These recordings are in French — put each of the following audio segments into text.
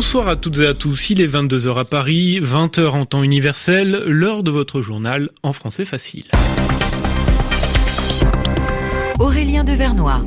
Bonsoir à toutes et à tous. Il est 22h à Paris, 20h en temps universel, l'heure de votre journal en français facile.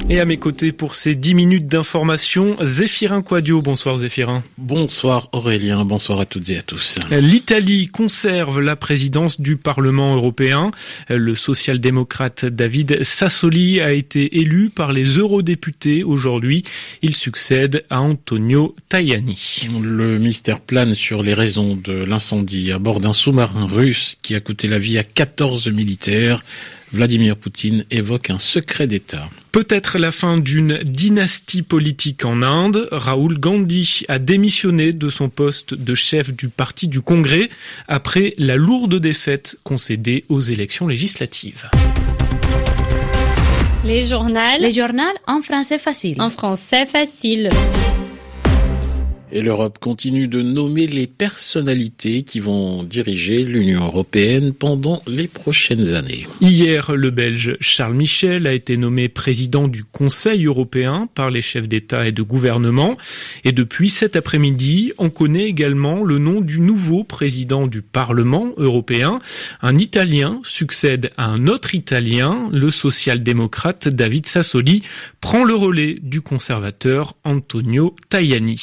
Et à mes côtés pour ces 10 minutes d'information, Zéphirin Quadio. Bonsoir Zéphirin. Bonsoir Aurélien, bonsoir à toutes et à tous. L'Italie conserve la présidence du Parlement européen. Le social-démocrate David Sassoli a été élu par les eurodéputés aujourd'hui. Il succède à Antonio Tajani. Le mystère plane sur les raisons de l'incendie à bord d'un sous-marin russe qui a coûté la vie à 14 militaires. Vladimir Poutine évoque un secret d'État. Peut-être la fin d'une dynastie politique en Inde. Raoul Gandhi a démissionné de son poste de chef du parti du Congrès après la lourde défaite concédée aux élections législatives. Les journaux. Les journaux en français facile. En français facile. Et l'Europe continue de nommer les personnalités qui vont diriger l'Union européenne pendant les prochaines années. Hier, le Belge Charles Michel a été nommé président du Conseil européen par les chefs d'État et de gouvernement. Et depuis cet après-midi, on connaît également le nom du nouveau président du Parlement européen. Un Italien succède à un autre Italien, le social-démocrate David Sassoli, prend le relais du conservateur Antonio Tajani.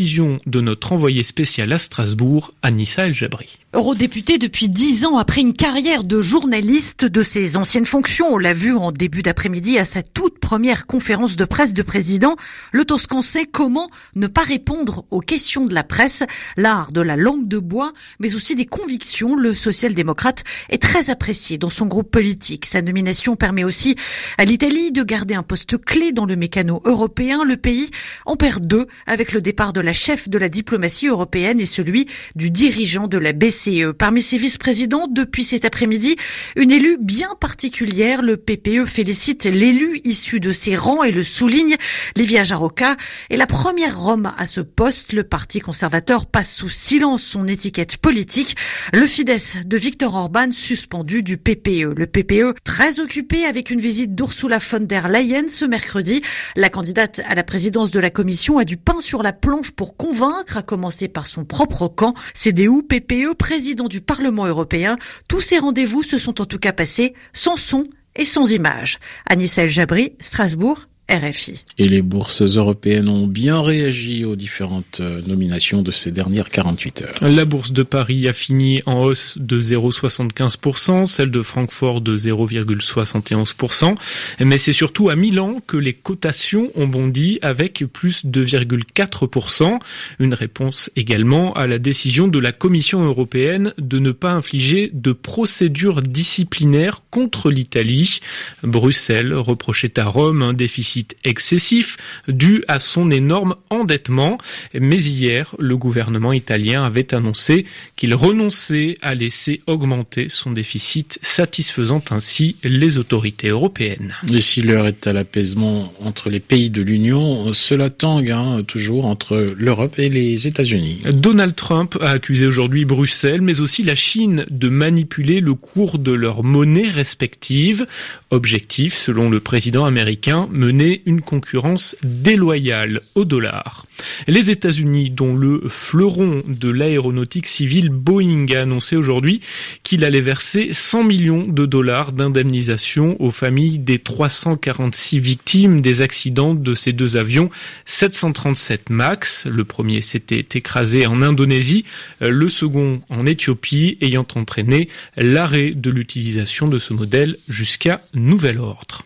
Est de notre envoyé spécial à Strasbourg, Anissa El Jabri. Eurodéputé depuis dix ans après une carrière de journaliste de ses anciennes fonctions, on l'a vu en début d'après-midi à sa toute première conférence de presse de président, le Toscan sait comment ne pas répondre aux questions de la presse, l'art de la langue de bois, mais aussi des convictions. Le social-démocrate est très apprécié dans son groupe politique. Sa nomination permet aussi à l'Italie de garder un poste clé dans le mécano européen. Le pays en perd deux avec le départ de la chef de la diplomatie européenne et celui du dirigeant de la BCE. Parmi ses vice-présidents, depuis cet après-midi, une élue bien particulière. Le PPE félicite l'élu issu de ses rangs et le souligne. Livia Jaroka est la première Rome à ce poste. Le Parti conservateur passe sous silence son étiquette politique. Le Fidesz de Viktor Orban suspendu du PPE. Le PPE très occupé avec une visite d'Ursula von der Leyen ce mercredi. La candidate à la présidence de la commission a du pain sur la planche pour convaincre, à commencer par son propre camp. CDU, PPE, président du Parlement européen. Tous ces rendez-vous se sont en tout cas passés sans son et sans image. Anissa Jabri, Strasbourg, RFI. Et les bourses européennes ont bien réagi aux différentes euh, nominations de ces dernières 48 heures. La bourse de Paris a fini en hausse de 0,75%, celle de Francfort de 0,71%, mais c'est surtout à Milan que les cotations ont bondi avec plus de 2,4%, une réponse également à la décision de la Commission européenne de ne pas infliger de procédure disciplinaire contre l'Italie. Bruxelles reprochait à Rome un déficit excessif dû à son énorme endettement. Mais hier, le gouvernement italien avait annoncé qu'il renonçait à laisser augmenter son déficit, satisfaisant ainsi les autorités européennes. Et si l'heure est à l'apaisement entre les pays de l'Union, cela tangue hein, toujours entre l'Europe et les États-Unis. Donald Trump a accusé aujourd'hui Bruxelles, mais aussi la Chine de manipuler le cours de leurs monnaies respectives. Objectif, selon le président américain, mener une concurrence déloyale au dollar. Les États-Unis, dont le fleuron de l'aéronautique civile Boeing a annoncé aujourd'hui qu'il allait verser 100 millions de dollars d'indemnisation aux familles des 346 victimes des accidents de ces deux avions 737 MAX. Le premier s'était écrasé en Indonésie, le second en Éthiopie, ayant entraîné l'arrêt de l'utilisation de ce modèle jusqu'à nouvel ordre.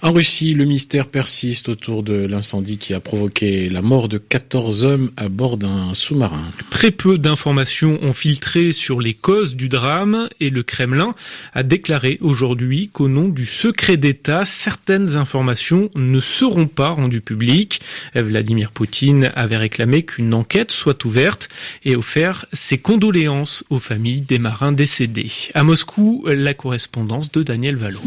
En Russie, le mystère persiste autour de l'incendie qui a provoqué la mort de 14 hommes à bord d'un sous-marin. Très peu d'informations ont filtré sur les causes du drame et le Kremlin a déclaré aujourd'hui qu'au nom du secret d'État, certaines informations ne seront pas rendues publiques. Vladimir Poutine avait réclamé qu'une enquête soit ouverte et offert ses condoléances aux familles des marins décédés. À Moscou, la correspondance de Daniel Valo.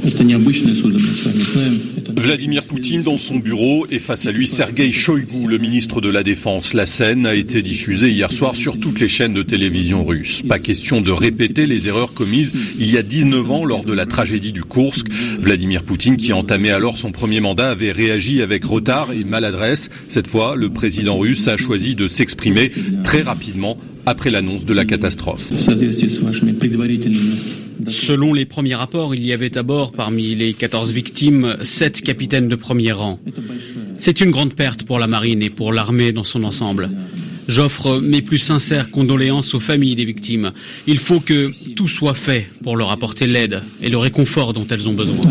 Vladimir Poutine dans son bureau et face à lui Sergei Shoigu, le ministre de la Défense. La scène a été diffusée hier soir sur toutes les chaînes de télévision russes. Pas question de répéter les erreurs commises il y a 19 ans lors de la tragédie du Kursk. Vladimir Poutine, qui entamait alors son premier mandat, avait réagi avec retard et maladresse. Cette fois, le président russe a choisi de s'exprimer très rapidement après l'annonce de la catastrophe. Selon les premiers rapports, il y avait à bord, parmi les 14 victimes, 7 capitaines de premier rang. C'est une grande perte pour la marine et pour l'armée dans son ensemble. J'offre mes plus sincères condoléances aux familles des victimes. Il faut que tout soit fait pour leur apporter l'aide et le réconfort dont elles ont besoin.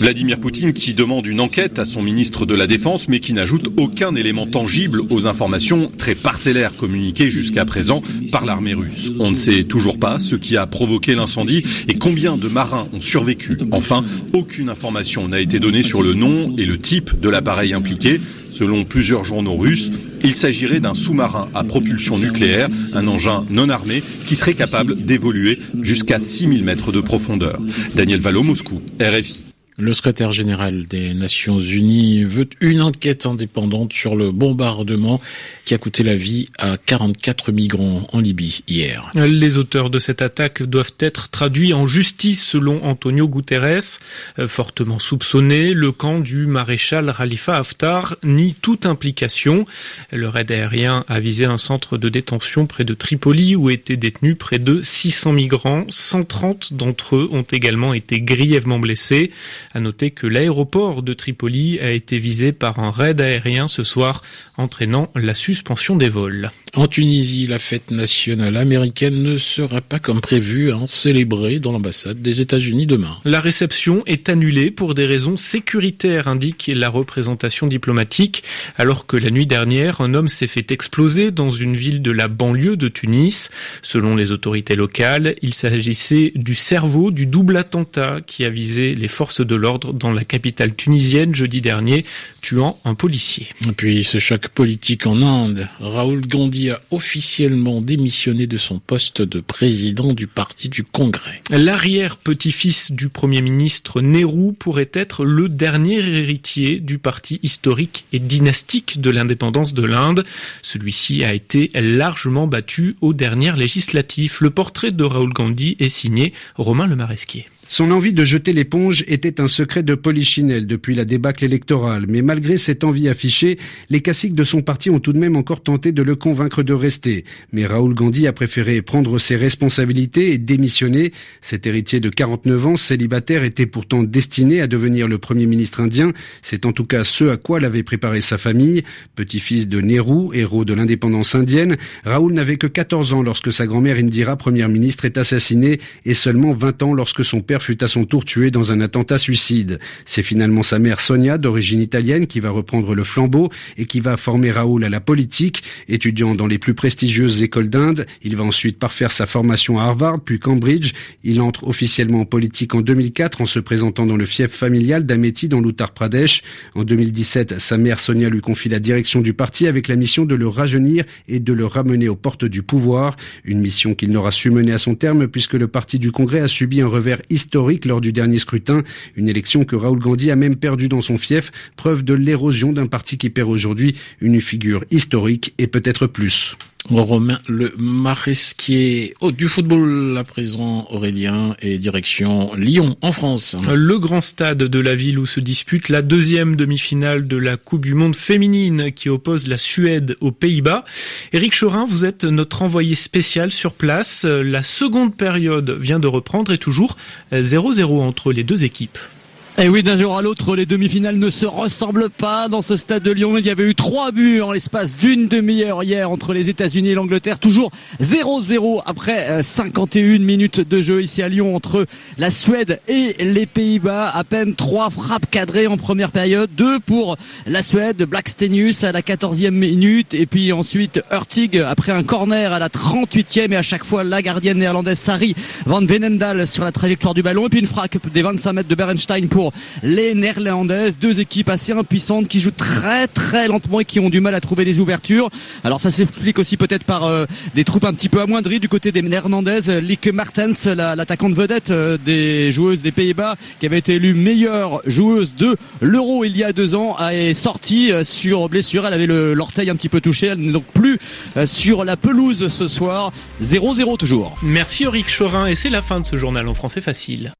Vladimir Poutine qui demande une enquête à son ministre de la Défense mais qui n'ajoute aucun élément tangible aux informations très parcellaires communiquées jusqu'à présent par l'armée russe. On ne sait toujours pas ce qui a provoqué l'incendie et combien de marins ont survécu. Enfin, aucune information n'a été donnée sur le nom et le type de l'appareil impliqué. Selon plusieurs journaux russes, il s'agirait d'un sous-marin à propulsion nucléaire, un engin non armé qui serait capable d'évoluer jusqu'à 6000 mètres de profondeur. Daniel Valo, Moscou, RFI. Le secrétaire général des Nations Unies veut une enquête indépendante sur le bombardement qui a coûté la vie à 44 migrants en Libye hier. Les auteurs de cette attaque doivent être traduits en justice selon Antonio Guterres. Euh, fortement soupçonné, le camp du maréchal Khalifa Haftar nie toute implication. Le raid aérien a visé un centre de détention près de Tripoli où étaient détenus près de 600 migrants. 130 d'entre eux ont également été grièvement blessés. À noter que l'aéroport de Tripoli a été visé par un raid aérien ce soir, entraînant la suspension des vols. En Tunisie, la fête nationale américaine ne sera pas comme prévu hein, célébrée dans l'ambassade des États-Unis demain. La réception est annulée pour des raisons sécuritaires, indique la représentation diplomatique, alors que la nuit dernière, un homme s'est fait exploser dans une ville de la banlieue de Tunis. Selon les autorités locales, il s'agissait du cerveau du double attentat qui a visé les forces de l'ordre dans la capitale tunisienne jeudi dernier, tuant un policier. Et puis ce choc politique en Inde, Raoul A officiellement démissionné de son poste de président du parti du Congrès. L'arrière-petit-fils du Premier ministre Nehru pourrait être le dernier héritier du parti historique et dynastique de l'indépendance de l'Inde. Celui-ci a été largement battu aux dernières législatives. Le portrait de Raoul Gandhi est signé Romain Lemaresquier. Son envie de jeter l'éponge était un secret de Polichinelle depuis la débâcle électorale, mais malgré cette envie affichée, les caciques de son parti ont tout de même encore tenté de le convaincre de rester. Mais Raoul Gandhi a préféré prendre ses responsabilités et démissionner. Cet héritier de 49 ans, célibataire, était pourtant destiné à devenir le premier ministre indien. C'est en tout cas ce à quoi l'avait préparé sa famille. Petit-fils de Nehru, héros de l'indépendance indienne, Raoul n'avait que 14 ans lorsque sa grand-mère Indira, première ministre, est assassinée et seulement 20 ans lorsque son père fut à son tour tué dans un attentat suicide. C'est finalement sa mère Sonia, d'origine italienne, qui va reprendre le flambeau et qui va former Raoul à la politique. Étudiant dans les plus prestigieuses écoles d'Inde, il va ensuite parfaire sa formation à Harvard, puis Cambridge. Il entre officiellement en politique en 2004 en se présentant dans le fief familial d'Amethi dans l'Uttar Pradesh. En 2017, sa mère Sonia lui confie la direction du parti avec la mission de le rajeunir et de le ramener aux portes du pouvoir. Une mission qu'il n'aura su mener à son terme puisque le parti du Congrès a subi un revers historique historique lors du dernier scrutin, une élection que Raoul Gandhi a même perdu dans son fief, preuve de l'érosion d'un parti qui perd aujourd'hui une figure historique et peut-être plus. Romain Le Maresquier oh, du football à présent Aurélien et direction Lyon en France. Le grand stade de la ville où se dispute la deuxième demi-finale de la Coupe du Monde féminine qui oppose la Suède aux Pays-Bas. Éric Chorin, vous êtes notre envoyé spécial sur place. La seconde période vient de reprendre et toujours 0-0 entre les deux équipes. Et eh oui, d'un jour à l'autre, les demi-finales ne se ressemblent pas dans ce stade de Lyon. Il y avait eu trois buts en l'espace d'une demi-heure hier entre les États-Unis et l'Angleterre. Toujours 0-0 après 51 euh, minutes de jeu ici à Lyon entre la Suède et les Pays-Bas. À peine trois frappes cadrées en première période. Deux pour la Suède, Blackstenius à la 14e minute. Et puis ensuite Hurtig après un corner à la 38e. Et à chaque fois la gardienne néerlandaise Sari Van Venendal sur la trajectoire du ballon. Et puis une frappe des 25 mètres de Berenstein pour les Néerlandaises. Deux équipes assez impuissantes qui jouent très très lentement et qui ont du mal à trouver les ouvertures. Alors ça s'explique aussi peut-être par euh, des troupes un petit peu amoindries du côté des Néerlandaises. Lieke Martens, l'attaquante vedette euh, des joueuses des Pays-Bas, qui avait été élue meilleure joueuse de l'Euro il y a deux ans, est sortie euh, sur blessure. Elle avait l'orteil un petit peu touché. Elle n'est donc plus sur la pelouse ce soir. 0-0 toujours. Merci Auric Chorin et c'est la fin de ce journal en français facile.